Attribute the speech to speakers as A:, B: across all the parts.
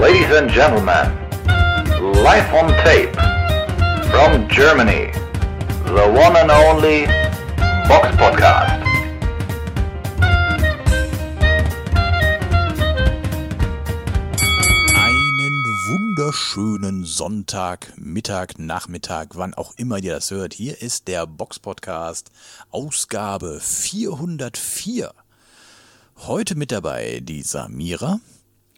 A: Ladies and gentlemen, live on tape from Germany, the one and only Box Podcast.
B: Einen wunderschönen Sonntag, Mittag, Nachmittag, wann auch immer ihr das hört. Hier ist der Box Podcast, Ausgabe 404. Heute mit dabei die Samira.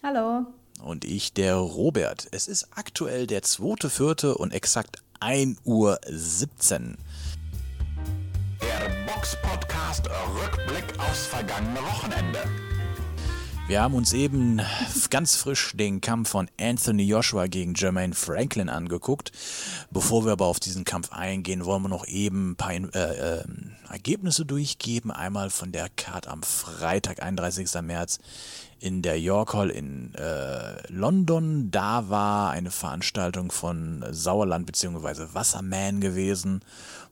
C: Hallo.
B: Und ich, der Robert. Es ist aktuell der 2.4. und exakt 1.17 Uhr.
D: Der Box Podcast Rückblick aufs vergangene Wochenende.
B: Wir haben uns eben ganz frisch den Kampf von Anthony Joshua gegen Jermaine Franklin angeguckt. Bevor wir aber auf diesen Kampf eingehen, wollen wir noch eben ein paar äh, äh, Ergebnisse durchgeben. Einmal von der Card am Freitag, 31. März in der York Hall in äh, London. Da war eine Veranstaltung von Sauerland bzw. Wasserman gewesen,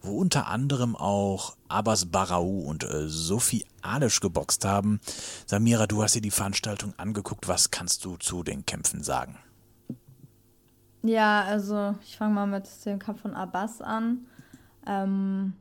B: wo unter anderem auch Abbas Barau und äh, Sophie Alisch geboxt haben. Samira, du hast dir die Veranstaltung angeguckt. Was kannst du zu den Kämpfen sagen?
C: Ja, also ich fange mal mit dem Kampf von Abbas an. Ähm,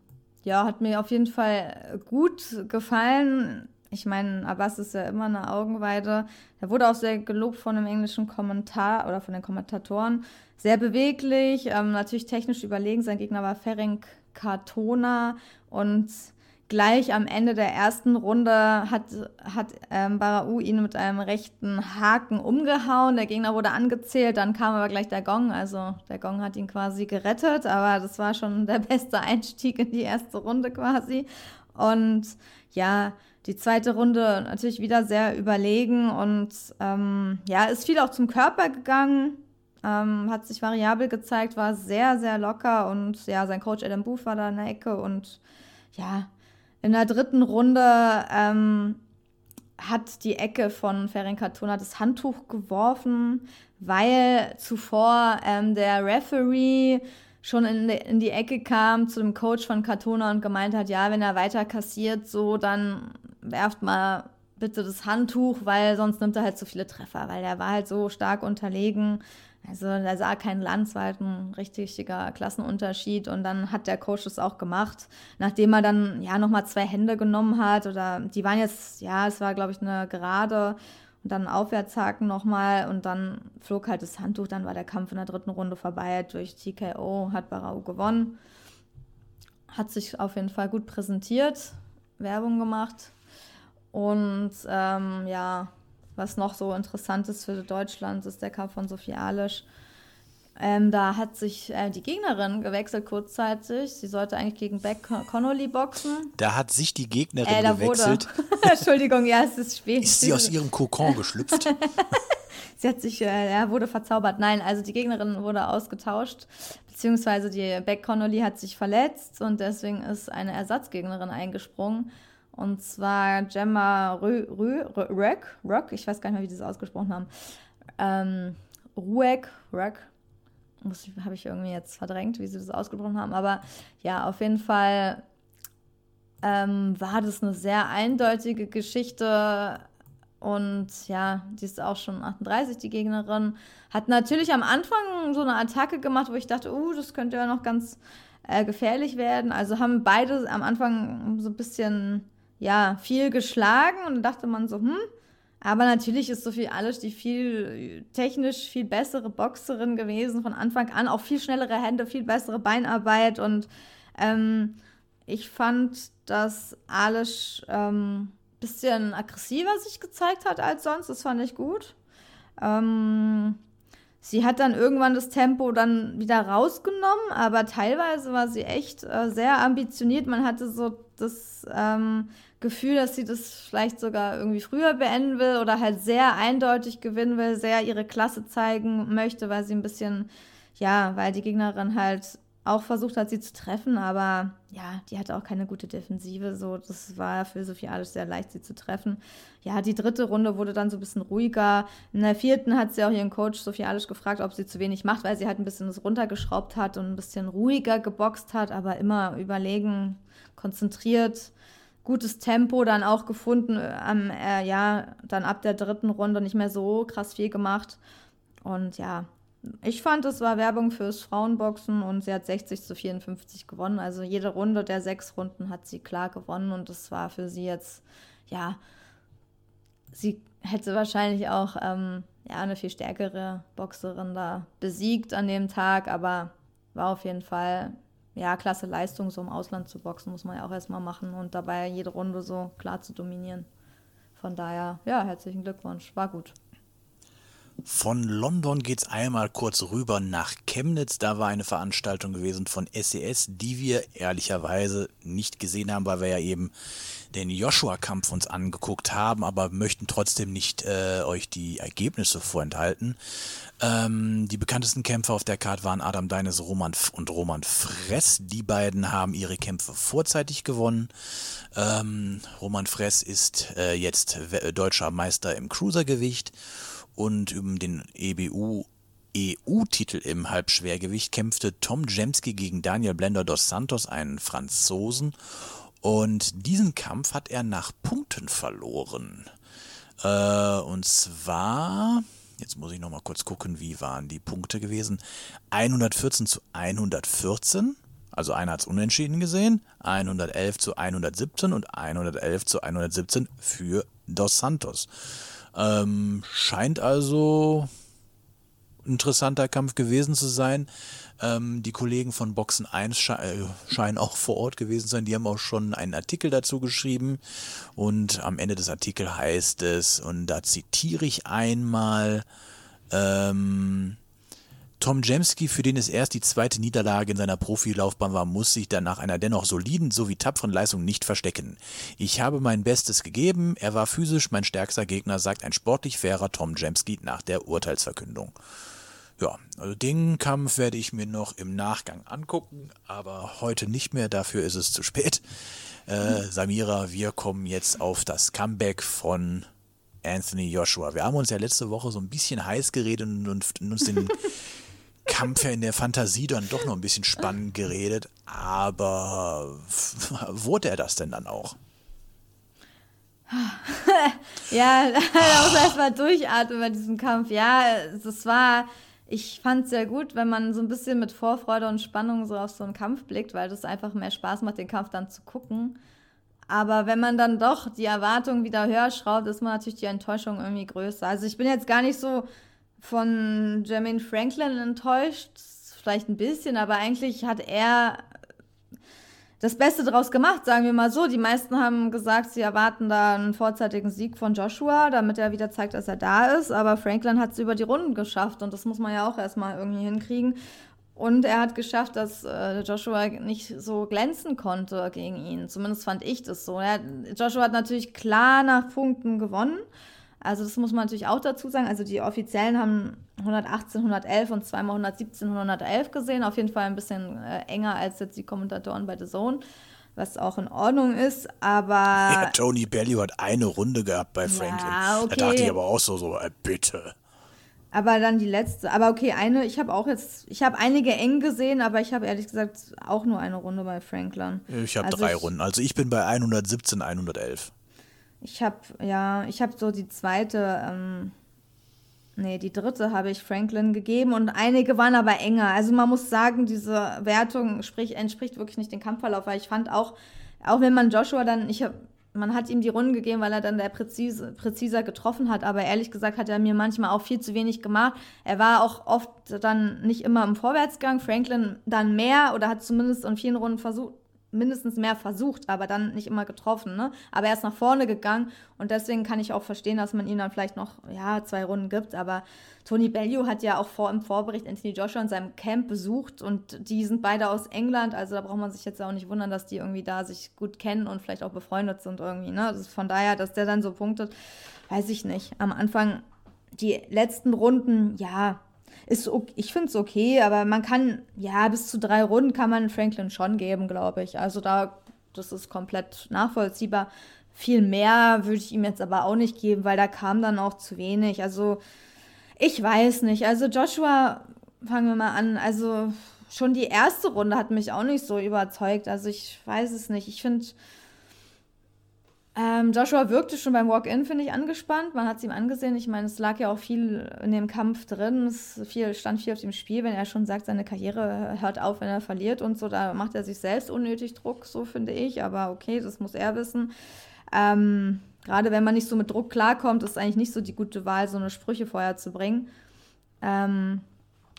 C: ja, hat mir auf jeden Fall gut gefallen ich meine, Abbas ist ja immer eine Augenweide. Er wurde auch sehr gelobt von dem englischen Kommentar oder von den Kommentatoren. Sehr beweglich, ähm, natürlich technisch überlegen. Sein Gegner war Ferenc Kartona und gleich am Ende der ersten Runde hat, hat ähm, Barau ihn mit einem rechten Haken umgehauen. Der Gegner wurde angezählt, dann kam aber gleich der Gong. Also der Gong hat ihn quasi gerettet, aber das war schon der beste Einstieg in die erste Runde quasi. Und ja, die zweite Runde natürlich wieder sehr überlegen und ähm, ja, ist viel auch zum Körper gegangen, ähm, hat sich variabel gezeigt, war sehr, sehr locker und ja, sein Coach Adam Booth war da in der Ecke und ja, in der dritten Runde ähm, hat die Ecke von Ferenc Katona das Handtuch geworfen, weil zuvor ähm, der Referee schon in, in die Ecke kam zu dem Coach von Katona und gemeint hat, ja, wenn er weiter kassiert, so, dann werft mal bitte das Handtuch, weil sonst nimmt er halt zu viele Treffer, weil er war halt so stark unterlegen. Also da sah kein Lanz, war halt ein richtiger Klassenunterschied. Und dann hat der Coach das auch gemacht, nachdem er dann ja nochmal zwei Hände genommen hat oder die waren jetzt, ja, es war glaube ich eine gerade. Und dann Aufwärtshaken nochmal und dann flog halt das Handtuch, dann war der Kampf in der dritten Runde vorbei, durch TKO hat Barau gewonnen, hat sich auf jeden Fall gut präsentiert, Werbung gemacht. Und ähm, ja, was noch so interessant ist für Deutschland, ist der Kampf von Sophie Alisch. Ähm, da hat sich äh, die Gegnerin gewechselt kurzzeitig. Sie sollte eigentlich gegen Beck Connolly boxen.
B: Da hat sich die Gegnerin äh, gewechselt.
C: Entschuldigung, ja, es ist spät.
B: Ist sie aus ihrem Kokon geschlüpft?
C: sie hat sich, äh, er wurde verzaubert. Nein, also die Gegnerin wurde ausgetauscht, beziehungsweise die Beck Connolly hat sich verletzt und deswegen ist eine Ersatzgegnerin eingesprungen. Und zwar Gemma Röck, Röck, ich weiß gar nicht mehr, wie sie das ausgesprochen haben. Ähm, Rueck, Röck, habe ich irgendwie jetzt verdrängt, wie sie das ausgesprochen haben. Aber ja, auf jeden Fall ähm, war das eine sehr eindeutige Geschichte. Und ja, die ist auch schon 38, die Gegnerin. Hat natürlich am Anfang so eine Attacke gemacht, wo ich dachte, uh, das könnte ja noch ganz äh, gefährlich werden. Also haben beide am Anfang so ein bisschen ja, viel geschlagen und dachte man so, hm, aber natürlich ist Sophie Alisch die viel technisch viel bessere Boxerin gewesen von Anfang an, auch viel schnellere Hände, viel bessere Beinarbeit und ähm, ich fand, dass Alisch ähm, bisschen aggressiver sich gezeigt hat als sonst, das fand ich gut. Ähm, sie hat dann irgendwann das Tempo dann wieder rausgenommen, aber teilweise war sie echt äh, sehr ambitioniert. Man hatte so das ähm, Gefühl, dass sie das vielleicht sogar irgendwie früher beenden will oder halt sehr eindeutig gewinnen will, sehr ihre Klasse zeigen möchte, weil sie ein bisschen, ja, weil die Gegnerin halt auch versucht hat, sie zu treffen, aber ja, die hatte auch keine gute Defensive. So, das war für Sophie alles sehr leicht, sie zu treffen. Ja, die dritte Runde wurde dann so ein bisschen ruhiger. In der vierten hat sie auch ihren Coach Sophie Alisch gefragt, ob sie zu wenig macht, weil sie halt ein bisschen das runtergeschraubt hat und ein bisschen ruhiger geboxt hat, aber immer überlegen, konzentriert gutes Tempo dann auch gefunden. Am, äh, ja, dann ab der dritten Runde nicht mehr so krass viel gemacht. Und ja, ich fand, es war Werbung fürs Frauenboxen und sie hat 60 zu 54 gewonnen. Also jede Runde der sechs Runden hat sie klar gewonnen und das war für sie jetzt, ja, sie hätte wahrscheinlich auch ähm, ja, eine viel stärkere Boxerin da besiegt an dem Tag, aber war auf jeden Fall, ja, klasse Leistung, so im Ausland zu boxen, muss man ja auch erstmal machen und dabei jede Runde so klar zu dominieren. Von daher, ja, herzlichen Glückwunsch, war gut.
B: Von London geht's einmal kurz rüber nach Chemnitz. Da war eine Veranstaltung gewesen von SES, die wir ehrlicherweise nicht gesehen haben, weil wir ja eben den Joshua-Kampf uns angeguckt haben, aber möchten trotzdem nicht äh, euch die Ergebnisse vorenthalten. Ähm, die bekanntesten Kämpfer auf der Karte waren Adam Deines Roman und Roman Fress. Die beiden haben ihre Kämpfe vorzeitig gewonnen. Ähm, Roman Fress ist äh, jetzt deutscher Meister im Cruisergewicht und um den EBU EU-Titel im Halbschwergewicht kämpfte Tom Jemski gegen Daniel Blender dos Santos, einen Franzosen. Und diesen Kampf hat er nach Punkten verloren. Äh, und zwar, jetzt muss ich noch mal kurz gucken, wie waren die Punkte gewesen. 114 zu 114. Also einer hat es unentschieden gesehen, 111 zu 117 und 111 zu 117 für Dos Santos. Ähm, scheint also interessanter Kampf gewesen zu sein. Ähm, die Kollegen von Boxen 1 sche äh, scheinen auch vor Ort gewesen zu sein. Die haben auch schon einen Artikel dazu geschrieben. Und am Ende des Artikels heißt es, und da zitiere ich einmal, ähm, Tom Jemski, für den es erst die zweite Niederlage in seiner Profilaufbahn war, muss sich dann nach einer dennoch soliden sowie tapferen Leistung nicht verstecken. Ich habe mein Bestes gegeben, er war physisch mein stärkster Gegner, sagt ein sportlich fairer Tom Jemski nach der Urteilsverkündung. Ja, also den Kampf werde ich mir noch im Nachgang angucken, aber heute nicht mehr, dafür ist es zu spät. Äh, Samira, wir kommen jetzt auf das Comeback von Anthony Joshua. Wir haben uns ja letzte Woche so ein bisschen heiß geredet und uns den Kampf ja in der Fantasie dann doch noch ein bisschen spannend geredet, aber wurde er das denn dann auch?
C: ja, da muss erstmal durchatmen bei diesem Kampf. Ja, es war, ich fand es sehr gut, wenn man so ein bisschen mit Vorfreude und Spannung so auf so einen Kampf blickt, weil das einfach mehr Spaß macht, den Kampf dann zu gucken. Aber wenn man dann doch die Erwartungen wieder höher schraubt, ist man natürlich die Enttäuschung irgendwie größer. Also ich bin jetzt gar nicht so von Jermaine Franklin enttäuscht, vielleicht ein bisschen, aber eigentlich hat er das Beste draus gemacht, sagen wir mal so. Die meisten haben gesagt, sie erwarten da einen vorzeitigen Sieg von Joshua, damit er wieder zeigt, dass er da ist. Aber Franklin hat es über die Runden geschafft und das muss man ja auch erstmal irgendwie hinkriegen. Und er hat geschafft, dass äh, Joshua nicht so glänzen konnte gegen ihn. Zumindest fand ich das so. Joshua hat natürlich klar nach Punkten gewonnen. Also das muss man natürlich auch dazu sagen. Also die Offiziellen haben 118, 111 und zweimal 117, 111 gesehen. Auf jeden Fall ein bisschen äh, enger als jetzt die Kommentatoren bei The Zone, was auch in Ordnung ist. Aber ja,
B: Tony Bellew hat eine Runde gehabt bei Franklin. Ja, okay. Da dachte ich aber auch so, so äh, bitte.
C: Aber dann die letzte. Aber okay, eine, ich habe auch jetzt, ich habe einige eng gesehen, aber ich habe ehrlich gesagt auch nur eine Runde bei Franklin.
B: Ich habe also drei ich, Runden. Also ich bin bei 117, 111.
C: Ich habe, ja, ich habe so die zweite, ähm, nee, die dritte habe ich Franklin gegeben und einige waren aber enger. Also man muss sagen, diese Wertung sprich, entspricht wirklich nicht dem Kampfverlauf, weil ich fand auch, auch wenn man Joshua dann, ich habe man hat ihm die Runden gegeben, weil er dann der präzise, präziser getroffen hat. Aber ehrlich gesagt hat er mir manchmal auch viel zu wenig gemacht. Er war auch oft dann nicht immer im Vorwärtsgang. Franklin dann mehr oder hat zumindest in vielen Runden versucht, mindestens mehr versucht, aber dann nicht immer getroffen. Ne? Aber er ist nach vorne gegangen und deswegen kann ich auch verstehen, dass man ihm dann vielleicht noch ja, zwei Runden gibt. Aber Tony Bellew hat ja auch vor, im Vorbericht Anthony Joshua in seinem Camp besucht und die sind beide aus England. Also da braucht man sich jetzt auch nicht wundern, dass die irgendwie da sich gut kennen und vielleicht auch befreundet sind irgendwie. Ne? Also von daher, dass der dann so punktet, weiß ich nicht. Am Anfang die letzten Runden, ja, ist okay, ich finde es okay, aber man kann, ja, bis zu drei Runden kann man Franklin schon geben, glaube ich. Also da, das ist komplett nachvollziehbar. Viel mehr würde ich ihm jetzt aber auch nicht geben, weil da kam dann auch zu wenig. Also ich weiß nicht. Also Joshua, fangen wir mal an. Also schon die erste Runde hat mich auch nicht so überzeugt. Also ich weiß es nicht. Ich finde, Ähm, Joshua wirkte schon beim Walk-In, finde ich, angespannt. Man hat es ihm angesehen. Ich meine, es lag ja auch viel in dem Kampf drin. Es viel, stand viel auf dem Spiel, wenn er schon sagt, seine Karriere hört auf, wenn er verliert und so. Da macht er sich selbst unnötig Druck, so finde ich. Aber okay, das muss er wissen. Ähm, Gerade wenn man nicht so mit Druck klarkommt, ist eigentlich nicht so die gute Wahl, so eine Sprüche vorher zu bringen. Ähm,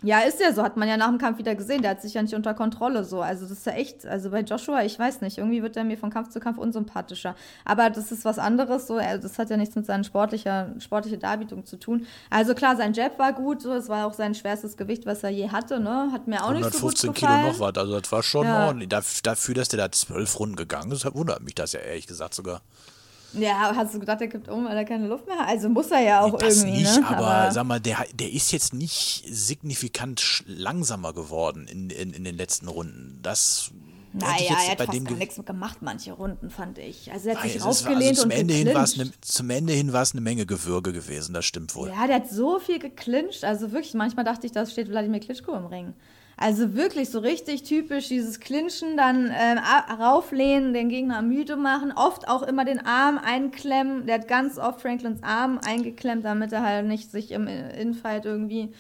C: ja, ist ja so, hat man ja nach dem Kampf wieder gesehen. Der hat sich ja nicht unter Kontrolle so. Also das ist ja echt, also bei Joshua, ich weiß nicht, irgendwie wird er mir von Kampf zu Kampf unsympathischer. Aber das ist was anderes so. Das hat ja nichts mit seiner sportlicher, sportliche Darbietung zu tun. Also klar, sein Jab war gut, so. Es war auch sein schwerstes Gewicht, was er je hatte, ne? Hat mir auch nicht so gut gefallen. 115 Kilo noch
B: was, also das war schon ja. ordentlich. Dafür, dass der da zwölf Runden gegangen ist, wundert mich das ja ehrlich gesagt sogar.
C: Ja, hast du gedacht, der kippt um, weil er keine Luft mehr hat? Also muss er ja auch das irgendwie.
B: Nicht,
C: ne?
B: aber, aber, sag mal, der, der ist jetzt nicht signifikant langsamer geworden in, in, in den letzten Runden. Das.
C: Naja, er hat bei fast dem gar nichts gemacht, manche Runden, fand ich. Also er hat sich aufgelehnt also zum
B: und Ende
C: hin
B: eine, Zum Ende hin war es eine Menge Gewürge gewesen, das stimmt wohl.
C: Ja, der hat so viel geklincht. Also wirklich, manchmal dachte ich, da steht Wladimir Klitschko im Ring. Also wirklich so richtig typisch dieses Clinchen, dann ähm, rauflehnen, den Gegner müde machen, oft auch immer den Arm einklemmen. Der hat ganz oft Franklins Arm eingeklemmt, damit er halt nicht sich im Infight irgendwie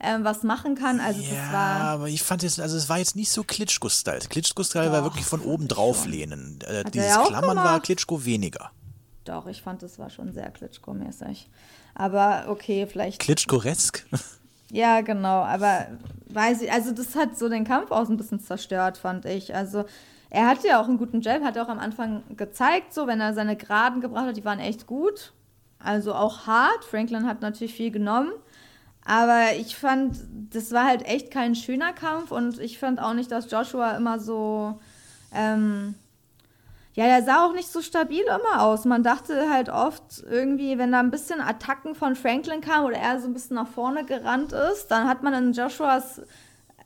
C: ähm, was machen kann. Also
B: ja,
C: das war.
B: aber ich fand jetzt, also es war jetzt nicht so Klitschko-Style. Klitschko-Style war wirklich von oben drauflehnen. Äh, dieses Klammern gemacht? war Klitschko weniger.
C: Doch, ich fand, das war schon sehr Klitschko-mäßig. Aber okay, vielleicht.
B: Klitschko-resk?
C: Ja, genau, aber weiß ich, also das hat so den Kampf auch ein bisschen zerstört, fand ich. Also er hatte ja auch einen guten Jab, hat er auch am Anfang gezeigt, so wenn er seine Geraden gebracht hat, die waren echt gut. Also auch hart. Franklin hat natürlich viel genommen. Aber ich fand, das war halt echt kein schöner Kampf und ich fand auch nicht, dass Joshua immer so ähm, ja, der sah auch nicht so stabil immer aus. Man dachte halt oft irgendwie, wenn da ein bisschen Attacken von Franklin kam oder er so ein bisschen nach vorne gerannt ist, dann hat man in Joshuas,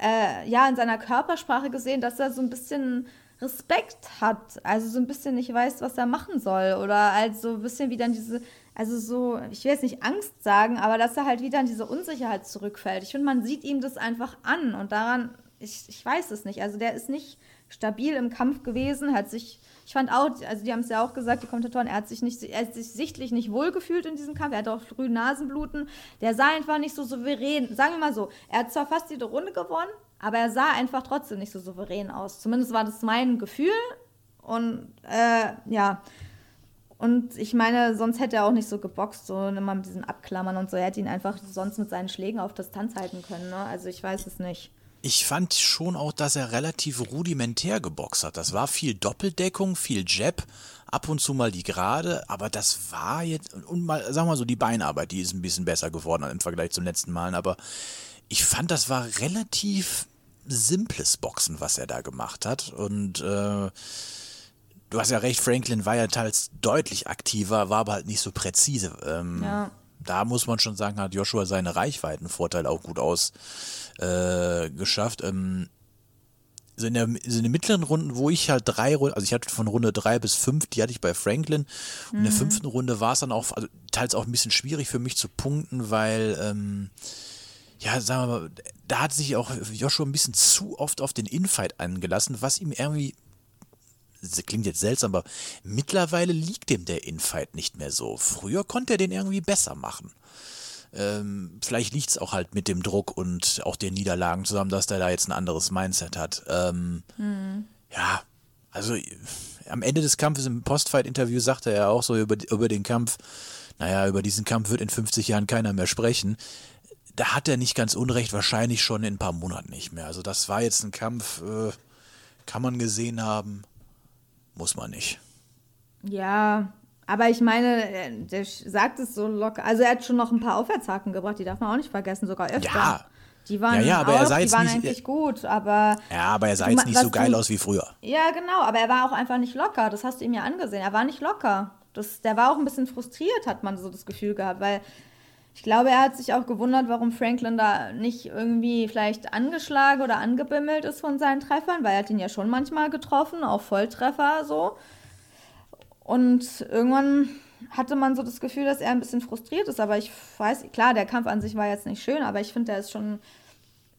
C: äh, ja, in seiner Körpersprache gesehen, dass er so ein bisschen Respekt hat. Also so ein bisschen nicht weiß, was er machen soll. Oder halt so ein bisschen wieder in diese, also so, ich will jetzt nicht Angst sagen, aber dass er halt wieder in diese Unsicherheit zurückfällt. Ich finde, man sieht ihm das einfach an und daran, ich, ich weiß es nicht. Also der ist nicht stabil im Kampf gewesen, hat sich ich fand auch, also die haben es ja auch gesagt, die Kommentatoren, er hat sich nicht, er hat sich sichtlich nicht wohlgefühlt in diesem Kampf. Er hat auch früh Nasenbluten. Der sah einfach nicht so souverän. Sagen wir mal so, er hat zwar fast jede Runde gewonnen, aber er sah einfach trotzdem nicht so souverän aus. Zumindest war das mein Gefühl. Und äh, ja. Und ich meine, sonst hätte er auch nicht so geboxt, so immer mit diesem Abklammern und so. Er hätte ihn einfach sonst mit seinen Schlägen auf Distanz halten können. Ne? Also ich weiß es nicht.
B: Ich fand schon auch, dass er relativ rudimentär geboxt hat. Das war viel Doppeldeckung, viel Jab, ab und zu mal die Gerade, aber das war jetzt, und mal, sagen wir mal so, die Beinarbeit, die ist ein bisschen besser geworden im Vergleich zum letzten Mal, aber ich fand, das war relativ simples Boxen, was er da gemacht hat. Und äh, du hast ja recht, Franklin war ja teils deutlich aktiver, war aber halt nicht so präzise. Ähm, ja. Da muss man schon sagen, hat Joshua seine Reichweitenvorteil auch gut aus äh. Ähm, so in, der, in den mittleren Runden, wo ich halt drei Runden, also ich hatte von Runde drei bis fünf, die hatte ich bei Franklin. Und in der mhm. fünften Runde war es dann auch, also teils auch ein bisschen schwierig für mich zu punkten, weil, ähm, ja, sagen wir mal, da hat sich auch Joshua ein bisschen zu oft auf den Infight angelassen, was ihm irgendwie, klingt jetzt seltsam, aber mittlerweile liegt dem der Infight nicht mehr so. Früher konnte er den irgendwie besser machen. Ähm, vielleicht liegt es auch halt mit dem Druck und auch den Niederlagen zusammen, dass der da jetzt ein anderes Mindset hat. Ähm, mhm. Ja, also am Ende des Kampfes im Postfight-Interview sagte er auch so über, über den Kampf, naja, über diesen Kampf wird in 50 Jahren keiner mehr sprechen. Da hat er nicht ganz unrecht, wahrscheinlich schon in ein paar Monaten nicht mehr. Also das war jetzt ein Kampf, äh, kann man gesehen haben, muss man nicht.
C: Ja, aber ich meine, äh, der sagt es so locker. Also er hat schon noch ein paar Aufwärtshaken gebracht, die darf man auch nicht vergessen, sogar öfter. Ja. Die waren,
B: ja, ja, aber
C: auch,
B: er sah
C: waren
B: nicht,
C: eigentlich gut, aber.
B: Ja, aber er sah jetzt nicht so geil du, aus wie früher.
C: Ja, genau, aber er war auch einfach nicht locker. Das hast du ihm ja angesehen. Er war nicht locker. Das, der war auch ein bisschen frustriert, hat man so das Gefühl gehabt, weil ich glaube, er hat sich auch gewundert, warum Franklin da nicht irgendwie vielleicht angeschlagen oder angebimmelt ist von seinen Treffern, weil er hat ihn ja schon manchmal getroffen, auch Volltreffer so. Und irgendwann hatte man so das Gefühl, dass er ein bisschen frustriert ist. Aber ich weiß, klar, der Kampf an sich war jetzt nicht schön, aber ich finde, der ist schon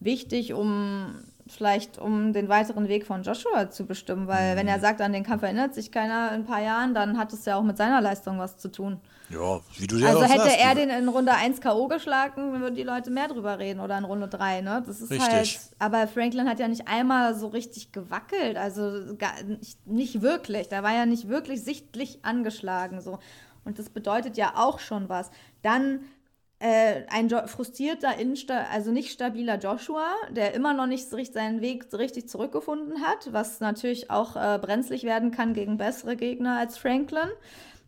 C: wichtig, um vielleicht um den weiteren Weg von Joshua zu bestimmen, weil wenn er
B: Mhm.
C: sagt, an den Kampf erinnert sich keiner in ein paar Jahren, dann hat es ja auch mit seiner Leistung was zu tun.
B: Ja, wie du ja
C: Also hätte
B: sagst,
C: er den in Runde 1 K.O. geschlagen, würden die Leute mehr drüber reden oder in Runde 3, ne? Das ist
B: Richtig.
C: halt. Aber Franklin hat ja nicht einmal so richtig gewackelt, also gar, nicht, nicht wirklich. Da war ja nicht wirklich sichtlich angeschlagen so. Und das bedeutet ja auch schon was. Dann äh, ein jo frustrierter, also nicht stabiler Joshua, der immer noch nicht seinen Weg richtig zurückgefunden hat, was natürlich auch äh, brenzlig werden kann gegen bessere Gegner als Franklin.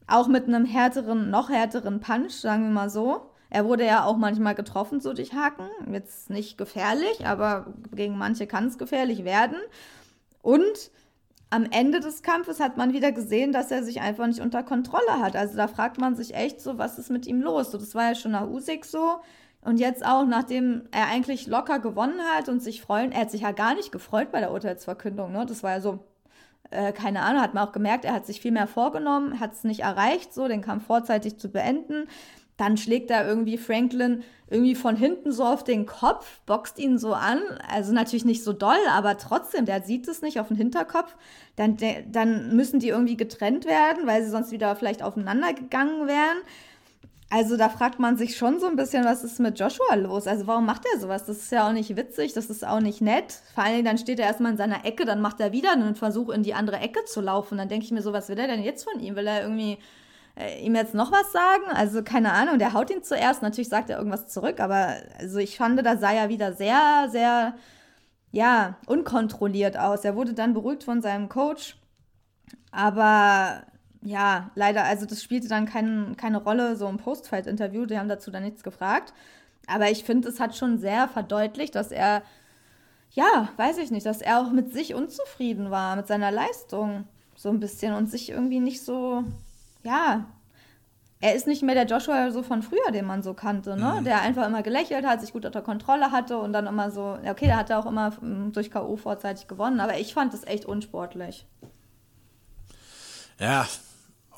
C: Auch mit einem härteren, noch härteren Punch, sagen wir mal so. Er wurde ja auch manchmal getroffen, so durch Haken. Jetzt nicht gefährlich, aber gegen manche kann es gefährlich werden. Und am Ende des Kampfes hat man wieder gesehen, dass er sich einfach nicht unter Kontrolle hat. Also da fragt man sich echt so, was ist mit ihm los? So, das war ja schon nach Usyk so. Und jetzt auch, nachdem er eigentlich locker gewonnen hat und sich freuen, er hat sich ja gar nicht gefreut bei der Urteilsverkündung, ne? Das war ja so, äh, keine Ahnung, hat man auch gemerkt, er hat sich viel mehr vorgenommen, hat es nicht erreicht, so den Kampf vorzeitig zu beenden. Dann schlägt er irgendwie Franklin irgendwie von hinten so auf den Kopf, boxt ihn so an. Also natürlich nicht so doll, aber trotzdem, der sieht es nicht auf den Hinterkopf. Dann, dann müssen die irgendwie getrennt werden, weil sie sonst wieder vielleicht aufeinander gegangen wären. Also da fragt man sich schon so ein bisschen, was ist mit Joshua los? Also warum macht er sowas? Das ist ja auch nicht witzig, das ist auch nicht nett. Vor allen Dingen, dann steht er erstmal in seiner Ecke, dann macht er wieder einen Versuch, in die andere Ecke zu laufen. Dann denke ich mir so, was will er denn jetzt von ihm? Will er irgendwie äh, ihm jetzt noch was sagen? Also keine Ahnung, der haut ihn zuerst. Natürlich sagt er irgendwas zurück, aber also ich fand, da sah er wieder sehr, sehr, ja, unkontrolliert aus. Er wurde dann beruhigt von seinem Coach. Aber ja, leider, also das spielte dann kein, keine Rolle, so im Post-Fight-Interview, die haben dazu dann nichts gefragt. Aber ich finde, es hat schon sehr verdeutlicht, dass er, ja, weiß ich nicht, dass er auch mit sich unzufrieden war, mit seiner Leistung so ein bisschen und sich irgendwie nicht so, ja, er ist nicht mehr der Joshua so von früher, den man so kannte, ne? Der einfach immer gelächelt hat, sich gut unter Kontrolle hatte und dann immer so, okay, der hat auch immer mm, durch K.O. vorzeitig gewonnen, aber ich fand das echt unsportlich.
B: Ja,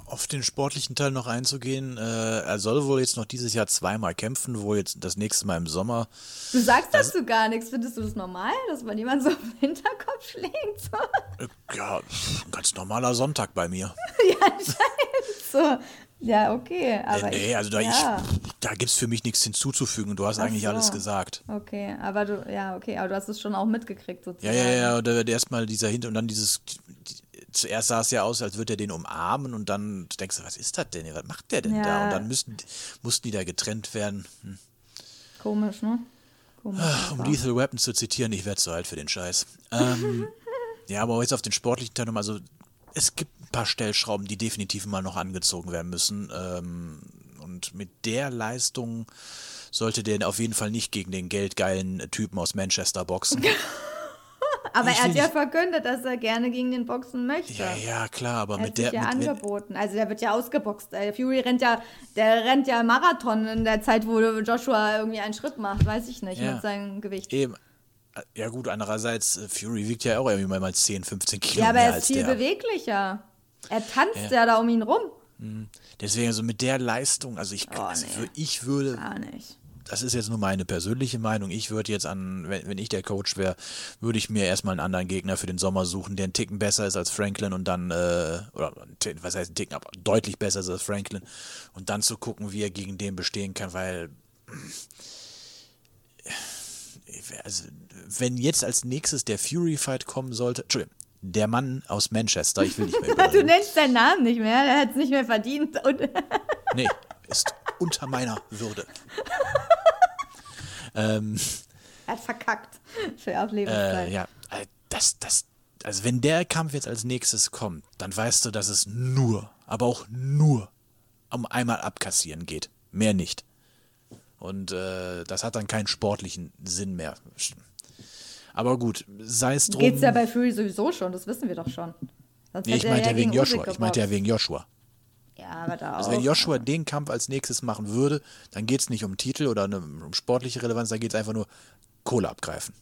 B: auf den sportlichen Teil noch einzugehen. Äh, er soll wohl jetzt noch dieses Jahr zweimal kämpfen, wohl jetzt das nächste Mal im Sommer.
C: Du sagst dazu gar nichts. Findest du das normal, dass man jemand so den Hinterkopf schlägt? So?
B: Äh, ja, ganz normaler Sonntag bei mir.
C: ja, anscheinend so. Ja, okay. Aber
B: äh, nee,
C: ich,
B: also da,
C: ja.
B: ich, da gibt es für mich nichts hinzuzufügen. Du hast
C: Ach
B: eigentlich
C: so.
B: alles gesagt.
C: Okay, aber du, ja, okay, aber du hast es schon auch mitgekriegt
B: Ja,
C: sozusagen.
B: ja, ja, und äh, erstmal dieser Hinter und dann dieses. Zuerst sah es ja aus, als würde er den umarmen und dann denkst du, was ist das denn? Was macht der denn da?
C: Ja.
B: Und dann müssten, mussten die da getrennt werden. Hm.
C: Komisch, ne? Komisch.
B: Um
C: einfach.
B: Lethal Weapon zu zitieren, ich werde zu alt für den Scheiß. Ähm, ja, aber jetzt auf den sportlichen Teil nochmal, also es gibt ein paar Stellschrauben, die definitiv mal noch angezogen werden müssen. Ähm, und mit der Leistung sollte der auf jeden Fall nicht gegen den geldgeilen Typen aus Manchester boxen.
C: aber er hat ja verkündet, dass er gerne gegen den boxen möchte.
B: ja, ja, klar, aber
C: Er
B: mit
C: hat sich
B: der.
C: ja
B: mit,
C: angeboten. Also der wird ja ausgeboxt. Fury rennt ja, der rennt ja Marathon in der Zeit, wo Joshua irgendwie einen Schritt macht, weiß ich nicht,
B: Ja.
C: mit seinem Gewicht.
B: eben. Ja, gut, andererseits, äh, Fury wiegt ja auch irgendwie mal 10, 15 Kilo
C: Ja, aber er ist viel
B: der.
C: beweglicher. Er tanzt
B: Ja.
C: ja. da um ihn rum.
B: Deswegen, also mit der Leistung, also ich,
C: Oh,
B: also
C: nee.
B: ich würde
C: Gar nicht.
B: Das ist jetzt nur meine persönliche Meinung. Ich würde jetzt an, wenn, wenn ich der Coach wäre, würde ich mir erstmal einen anderen Gegner für den Sommer suchen, der einen Ticken besser ist als Franklin und dann, äh, oder einen was heißt ein Ticken, aber deutlich besser ist als Franklin und dann zu gucken, wie er gegen den bestehen kann, weil also, wenn jetzt als nächstes der Fury-Fight kommen sollte, Entschuldigung, der Mann aus Manchester, ich will nicht mehr
C: Du nennst seinen Namen nicht mehr, der hat es nicht mehr verdient. Und
B: Nee, ist unter meiner Würde. ähm,
C: er hat verkackt für auf Lebenszeit.
B: Äh, ja, äh, das, das, also wenn der Kampf jetzt als nächstes kommt, dann weißt du, dass es nur, aber auch nur um einmal abkassieren geht. Mehr nicht. Und äh, das hat dann keinen sportlichen Sinn mehr. Aber gut, sei es drum.
C: Geht's ja bei Fury sowieso schon, das wissen wir doch schon. Sonst
B: nee, ich meinte ja wegen Joshua. Ich meinte ja wegen Joshua.
C: Ja, aber da
B: Also
C: auch.
B: wenn Joshua den Kampf als nächstes machen würde, dann geht es nicht um Titel oder eine, um sportliche Relevanz, da geht es einfach nur Kohle abgreifen.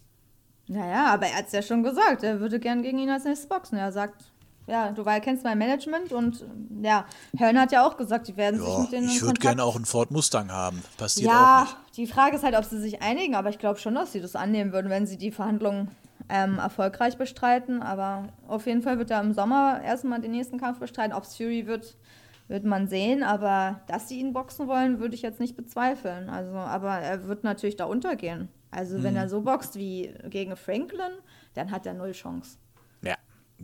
C: Naja, aber er hat es ja schon gesagt, er würde gern gegen ihn als nächstes boxen. Er sagt, ja, du weil- kennst mein Management und ja, Hearn hat ja auch gesagt, die werden sich
B: Ja,
C: mit denen
B: ich würde gerne auch einen Ford Mustang haben. Passiert auch
C: Ja,
B: nicht.
C: die Frage ist halt, ob sie sich einigen, aber ich glaube schon, dass sie das annehmen würden, wenn sie die Verhandlungen ähm, erfolgreich bestreiten. Aber auf jeden Fall wird er im Sommer erstmal den nächsten Kampf bestreiten. Ob es Fury wird, wird man sehen. Aber dass sie ihn boxen wollen, würde ich jetzt nicht bezweifeln. Also, aber er wird natürlich da untergehen. Also wenn er so boxt wie gegen Franklin, dann hat er null Chance.
B: Ja,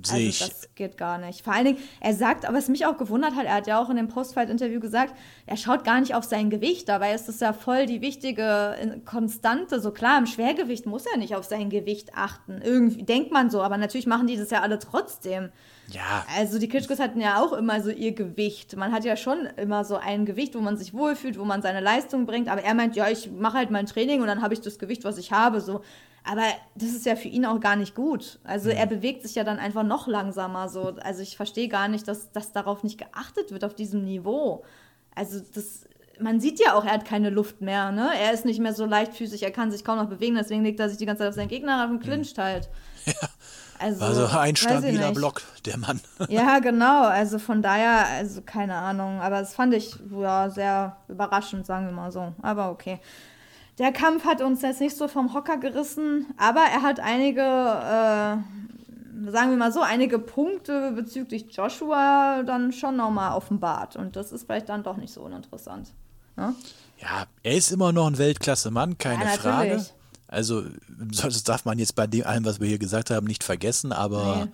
B: sehe
C: Also
B: ich.
C: das geht gar nicht. Vor allen Dingen, er sagt, aber was mich auch gewundert hat, er hat ja auch in dem Postfight-Interview gesagt, er schaut gar nicht auf sein Gewicht. Dabei ist das ja voll die wichtige äh, Konstante. So klar, im Schwergewicht muss er nicht auf sein Gewicht achten. Irgendwie denkt man so, aber natürlich machen die das ja alle trotzdem.
B: Ja,
C: Also die Klitschkos hatten ja auch immer so ihr Gewicht. Man hat ja schon immer so ein Gewicht, wo man sich wohlfühlt, wo man seine Leistung bringt. Aber er meint, ja, ich mache halt mein Training und dann habe ich das Gewicht, was ich habe. So. Aber das ist ja für ihn auch gar nicht gut. Also er bewegt sich ja dann einfach noch langsamer. So. Also ich verstehe gar nicht, dass, dass darauf nicht geachtet wird, auf diesem Niveau. Also das, man sieht ja auch, er hat keine Luft mehr. Ne? Er ist nicht mehr so leichtfüßig, er kann sich kaum noch bewegen, deswegen legt er sich die ganze Zeit auf seinen Gegner ab und clincht halt. Also,
B: also ein stabiler. Block, der Mann.
C: Ja, genau. Also von daher, also keine Ahnung. Aber das fand ich ja sehr überraschend, sagen wir mal so. Aber okay. Der Kampf hat uns jetzt nicht so vom Hocker gerissen, aber er hat einige, äh, sagen wir mal so, einige Punkte bezüglich Joshua dann schon nochmal offenbart. Und das ist vielleicht dann doch nicht so uninteressant. Ne?
B: Ja, er ist immer noch ein Weltklasse-Mann, keine
C: Ja,
B: Frage. Also, das darf man jetzt bei dem allem, was wir hier gesagt haben, nicht vergessen, aber
C: Nee.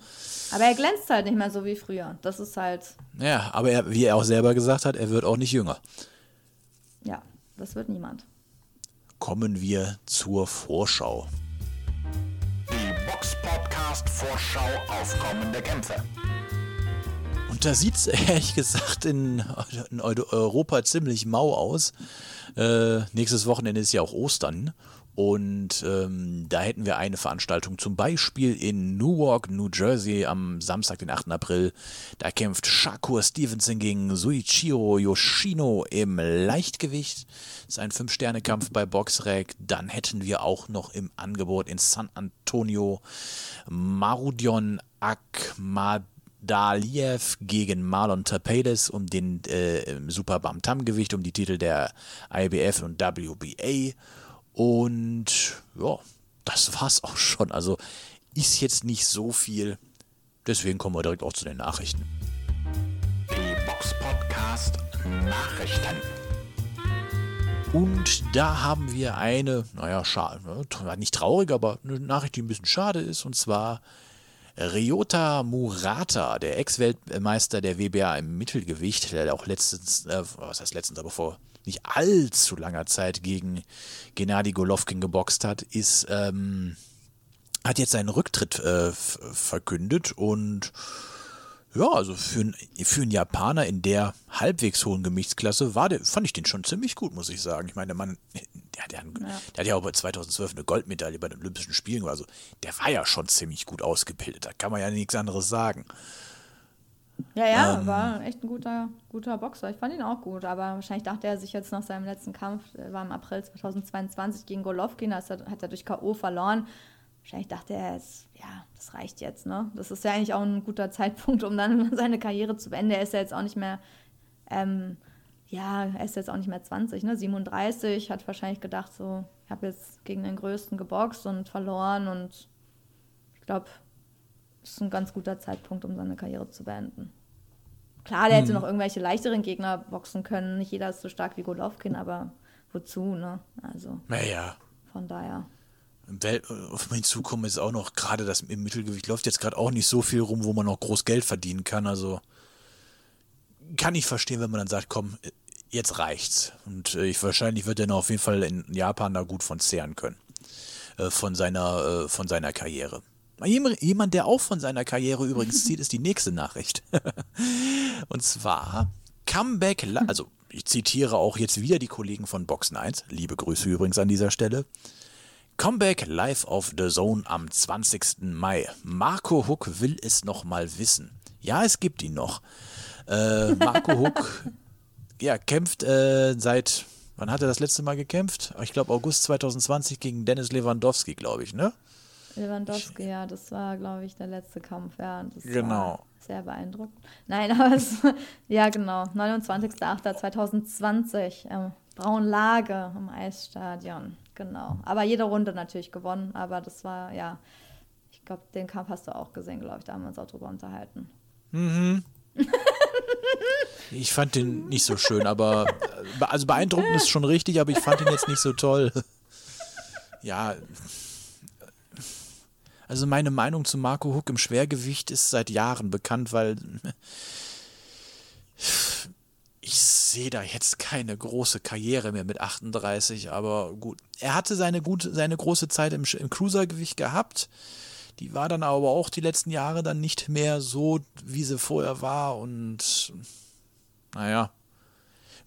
C: Aber er glänzt halt nicht mehr so wie früher. Das ist halt,
B: ja, aber er, wie er auch selber gesagt hat, er wird auch nicht jünger.
C: ja, das wird niemand.
B: Kommen wir zur Vorschau.
D: Die Box Podcast Vorschau auf kommende Kämpfe.
B: Und da sieht es ehrlich gesagt in, in Eu- Europa ziemlich mau aus. Äh, nächstes Wochenende ist ja auch Ostern. Und ähm, da hätten wir eine Veranstaltung zum Beispiel in Newark, New Jersey am Samstag, den 8. April. Da kämpft Shakur Stevenson gegen Suichiro Yoshino im Leichtgewicht. Das ist ein Fünf-Sterne-Kampf bei Boxrec. Dann hätten wir auch noch im Angebot in San Antonio Marudion Akmad Daliev gegen Marlon Tapedes um den äh, Super Bantam-Gewicht, um die Titel der IBF und WBA. Und ja, das war's auch schon. Also ist jetzt nicht so viel. Deswegen kommen wir direkt auch zu den Nachrichten.
D: Die Box Podcast Nachrichten.
B: Und da haben wir eine, naja, schade, ne, nicht traurig, aber eine Nachricht, die ein bisschen schade ist. Und zwar Ryota Murata, der Ex-Weltmeister der WBA im Mittelgewicht, der auch letztens, äh, was heißt letztens, aber vor nicht allzu langer Zeit gegen Gennady Golovkin geboxt hat, ist, ähm, hat jetzt seinen Rücktritt äh, verkündet und ja, also für, einen- für einen Japaner in der halbwegs hohen Gewichtsklasse war der, fand ich den schon ziemlich gut, muss ich sagen. Ich meine, der Mann, der hat ja, einen, der hat ja auch bei 2012 eine Goldmedaille bei den Olympischen Spielen, also der war ja schon ziemlich gut ausgebildet, da kann man ja nichts anderes sagen.
C: Ja, ja,
B: Ähm.
C: war echt ein guter, guter Boxer. Ich fand ihn auch gut, aber wahrscheinlich dachte er sich jetzt nach seinem letzten Kampf, war im April 2022 gegen Golovkin, da hat er durch K.O. verloren. Wahrscheinlich dachte er, jetzt, ja, das reicht jetzt, ne? Das ist ja eigentlich auch ein guter Zeitpunkt, um dann seine Karriere zu beenden. Er ist ja jetzt auch nicht mehr, ähm, ja, er ist jetzt auch nicht mehr 20, ne? 37, hat wahrscheinlich gedacht, so, ich habe jetzt gegen den Größten geboxt und verloren und ich glaube, ist ein ganz guter Zeitpunkt, um seine Karriere zu beenden. Klar, der hätte noch irgendwelche leichteren Gegner boxen können. Nicht jeder ist so stark wie Golovkin, aber wozu, ne? Also
B: Naja,
C: von daher.
B: im Welt, auf mich zukommen ist auch noch, gerade das im Mittelgewicht läuft jetzt gerade auch nicht so viel rum, wo man noch groß Geld verdienen kann. Also kann ich verstehen, wenn man dann sagt, komm, jetzt reicht's. Und äh, ich, wahrscheinlich wird er noch auf jeden Fall in Japan da gut von zehren können. Äh, von seiner, äh, von seiner Karriere. Jem- Jemand, der auch von seiner Karriere übrigens zieht, ist die nächste Nachricht. Und zwar Comeback, also ich zitiere auch jetzt wieder die Kollegen von Boxen 1. Liebe Grüße übrigens an dieser Stelle. Comeback live auf The Zone am 20. Mai. Marco Huck will es noch mal wissen. Ja, es gibt ihn noch. Äh, Marco Huck ja, kämpft äh, seit, wann hat er das letzte Mal gekämpft? Ich glaube August 2020 gegen Dennis Lewandowski, glaube ich, ne?
C: Lewandowski, ja, das war, glaube ich, der letzte Kampf, ja. Das
B: Genau.
C: War sehr beeindruckend. Nein, aber es, ja, genau, 29.08.2020, ähm, Braunlage im Eisstadion, genau. Aber jede Runde natürlich gewonnen, aber das war, ja, Ich glaube, den Kampf hast du auch gesehen, glaube ich. Da haben wir uns auch drüber unterhalten.
B: Ich fand den nicht so schön, aber äh, also beeindruckend ist schon richtig, aber ich fand ihn jetzt nicht so toll. Ja. Also meine Meinung zu Marco Huck im Schwergewicht ist seit Jahren bekannt, weil ich sehe da jetzt keine große Karriere mehr mit 38, aber gut. Er hatte seine, gute, seine große Zeit im, im Cruisergewicht gehabt. Die war dann aber auch die letzten Jahre dann nicht mehr so, wie sie vorher war. Und naja.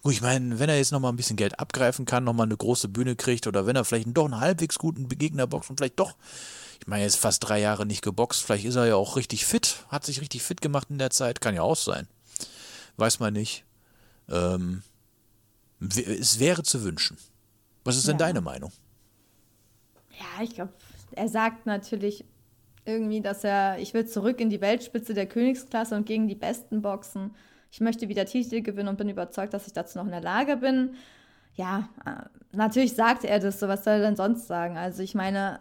B: Gut, ich meine, wenn er jetzt nochmal ein bisschen Geld abgreifen kann, nochmal eine große Bühne kriegt oder wenn er vielleicht doch einen halbwegs guten Gegner boxt und vielleicht doch, ich meine, er ist fast drei Jahre nicht geboxt, vielleicht ist er ja auch richtig fit, hat sich richtig fit gemacht in der Zeit, kann ja auch sein. Weiß man nicht. Ähm, es wäre zu wünschen. Was ist denn
C: Ja.
B: deine Meinung?
C: Ja, ich glaube, er sagt natürlich irgendwie, dass er, ich will zurück in die Weltspitze der Königsklasse und gegen die Besten boxen. Ich möchte wieder Titel gewinnen und bin überzeugt, dass ich dazu noch in der Lage bin. Ja, äh, natürlich sagt er das so, was soll er denn sonst sagen? Also ich meine,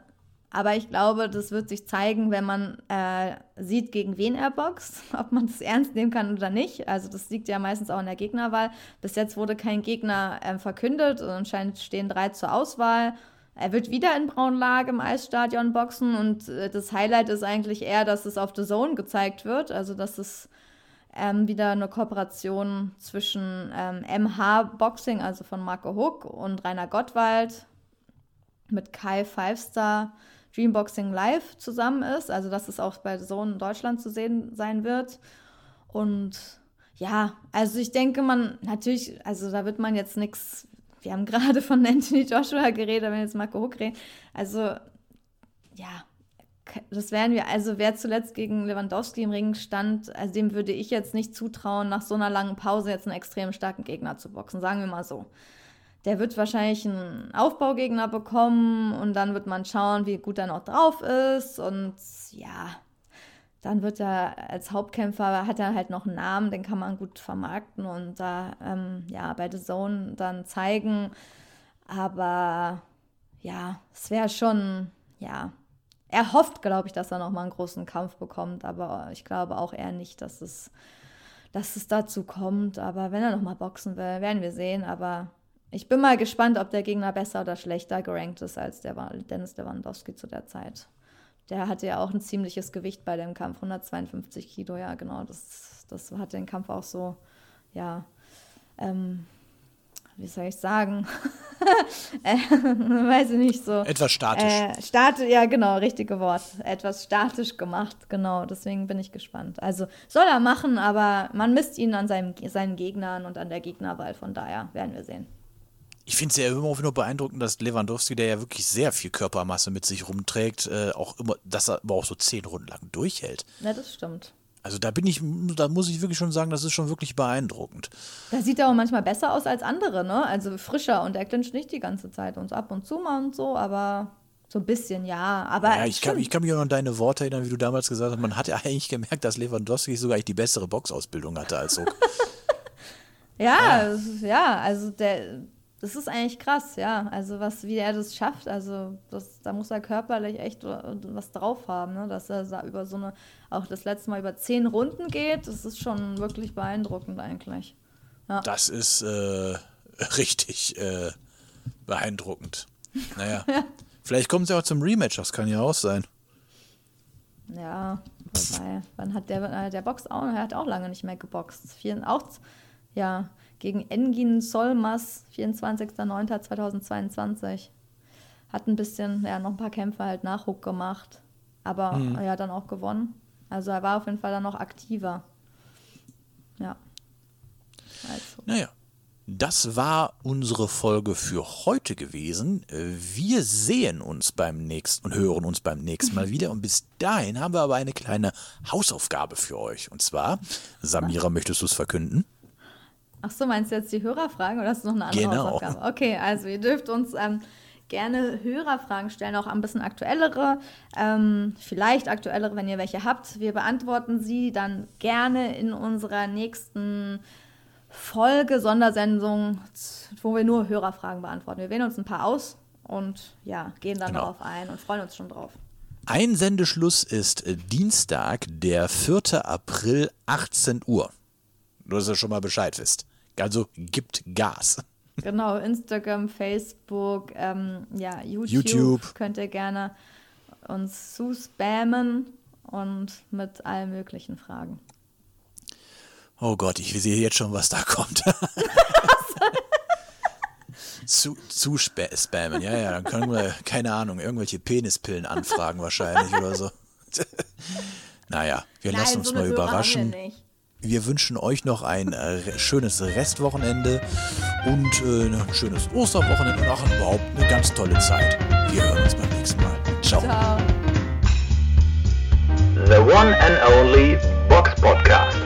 C: aber ich glaube, das wird sich zeigen, wenn man äh, sieht, gegen wen er boxt, ob man das ernst nehmen kann oder nicht. Also das liegt ja meistens auch in der Gegnerwahl. Bis jetzt wurde kein Gegner ähm, verkündet und anscheinend stehen drei zur Auswahl. Er wird wieder in Braunlage im Eisstadion boxen und äh, das Highlight ist eigentlich eher, dass es auf The Zone gezeigt wird. Also dass es ähm, wieder eine Kooperation zwischen ähm, MH Boxing, also von Marco Huck und Rainer Gottwald mit Kai Fivestar Dreamboxing Live zusammen ist. Also dass es auch bei in Deutschland zu sehen sein wird. Und ja, also ich denke, man natürlich, also da wird man jetzt nichts. Wir haben gerade von Anthony Joshua geredet, wenn jetzt Marco Huck reden. Also, ja, das wären wir, also wer zuletzt gegen Lewandowski im Ring stand, also dem würde ich jetzt nicht zutrauen, nach so einer langen Pause jetzt einen extrem starken Gegner zu boxen, sagen wir mal so. Der wird wahrscheinlich einen Aufbaugegner bekommen und dann wird man schauen, wie gut er noch drauf ist und ja, dann wird er als Hauptkämpfer, hat er halt noch einen Namen, den kann man gut vermarkten und da, ähm, ja, bei The Zone dann zeigen. Aber ja, es wäre schon, ja, er hofft, glaube ich, dass er nochmal einen großen Kampf bekommt, aber ich glaube auch eher nicht, dass es, dass es dazu kommt. Aber wenn er nochmal boxen will, werden wir sehen. Aber ich bin mal gespannt, ob der Gegner besser oder schlechter gerankt ist als der Dennis Lewandowski zu der Zeit. Der hatte ja auch ein ziemliches Gewicht bei dem Kampf, 152 Kilo, ja, genau. Das, das hat den Kampf auch so, ja, ähm, wie soll ich sagen? äh, weiß ich nicht so.
B: Etwas statisch.
C: Äh, stati ja, genau, richtige Wort. Etwas statisch gemacht, genau. Deswegen bin ich gespannt. Also soll er machen, aber man misst ihn an seinem, seinen Gegnern und an der Gegnerwahl. Von daher werden wir sehen.
B: Ich finde es ja immer nur beeindruckend, dass Lewandowski, der ja wirklich sehr viel Körpermasse mit sich rumträgt, äh, auch immer, dass er aber auch so zehn Runden lang durchhält.
C: Ja, das stimmt.
B: Also da bin ich, da muss ich wirklich schon sagen, das ist schon wirklich beeindruckend.
C: Da sieht er auch manchmal besser aus als andere, ne? Also frischer und er clincht nicht die ganze Zeit und so ab und zu mal und so, aber so ein bisschen, ja. Aber
B: Ja, ich kann, ich kann mich auch noch an deine Worte erinnern, wie du damals gesagt hast, man hat ja eigentlich gemerkt, dass Lewandowski sogar eigentlich die bessere Boxausbildung hatte als Huck.
C: Ja, ist- ja, also der, das ist eigentlich krass, ja. Also was, wie er das schafft, also das, da muss er körperlich echt was drauf haben, ne? Dass er da über so eine, auch das letzte Mal über zehn Runden geht, das ist schon wirklich beeindruckend eigentlich.
B: Das ist äh, richtig äh, beeindruckend. Naja, vielleicht kommen sie auch zum Rematch, das kann ja auch sein.
C: Ja, wobei, wann hat der, äh, der Box auch, er hat auch lange nicht mehr geboxt. Vier, auch, ja, gegen Engin Solmas, 24.09.2022. Hat ein bisschen, ja, noch ein paar Kämpfe halt Nachruck gemacht, aber er hat dann auch gewonnen. Also er war auf jeden Fall dann noch aktiver. Ja. Also.
B: Naja, das war unsere Folge für heute gewesen. Wir sehen uns beim nächsten und hören uns beim nächsten Mal wieder. Und bis dahin haben wir aber eine kleine Hausaufgabe für euch. Und zwar, Samira, möchtest du es verkünden?
C: Ach so, meinst du jetzt die Hörerfragen oder hast du noch eine andere
B: Genau.
C: Hausaufgabe? Okay, also ihr dürft uns ähm, gerne Hörerfragen stellen, auch ein bisschen aktuellere, ähm, vielleicht aktuellere, wenn ihr welche habt. Wir beantworten sie dann gerne in unserer nächsten Folge, Sondersendung, wo wir nur Hörerfragen beantworten. Wir wählen uns ein paar aus und ja, gehen dann
B: Genau.
C: darauf ein und freuen uns schon drauf.
B: Einsendeschluss ist Dienstag, der 4. April, 18 Uhr. Nur, dass ihr schon mal Bescheid wisst. Also gibt Gas.
C: Genau, Instagram, Facebook, ähm, ja, YouTube,
B: YouTube.
C: könnt ihr gerne uns zu spammen und mit allen möglichen Fragen.
B: Oh Gott, ich sehe jetzt schon, was da kommt. zu, zu spa spammen, ja, ja, dann können wir, keine Ahnung, irgendwelche Penispillen anfragen wahrscheinlich oder so. naja, wir
C: Nein,
B: lassen uns
C: so
B: mal überraschen.
C: Wir
B: wünschen euch noch ein äh, schönes Restwochenende und äh, ein schönes Osterwochenende und auch überhaupt eine ganz tolle Zeit. Wir hören uns beim nächsten Mal. Ciao.
C: Ciao.
A: The one and only Box Podcast.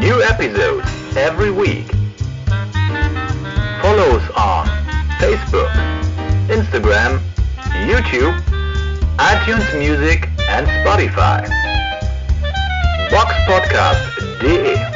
A: New episodes every week. Follow us on Facebook, Instagram, YouTube, iTunes Music and Spotify. Box Podcast Podcast.de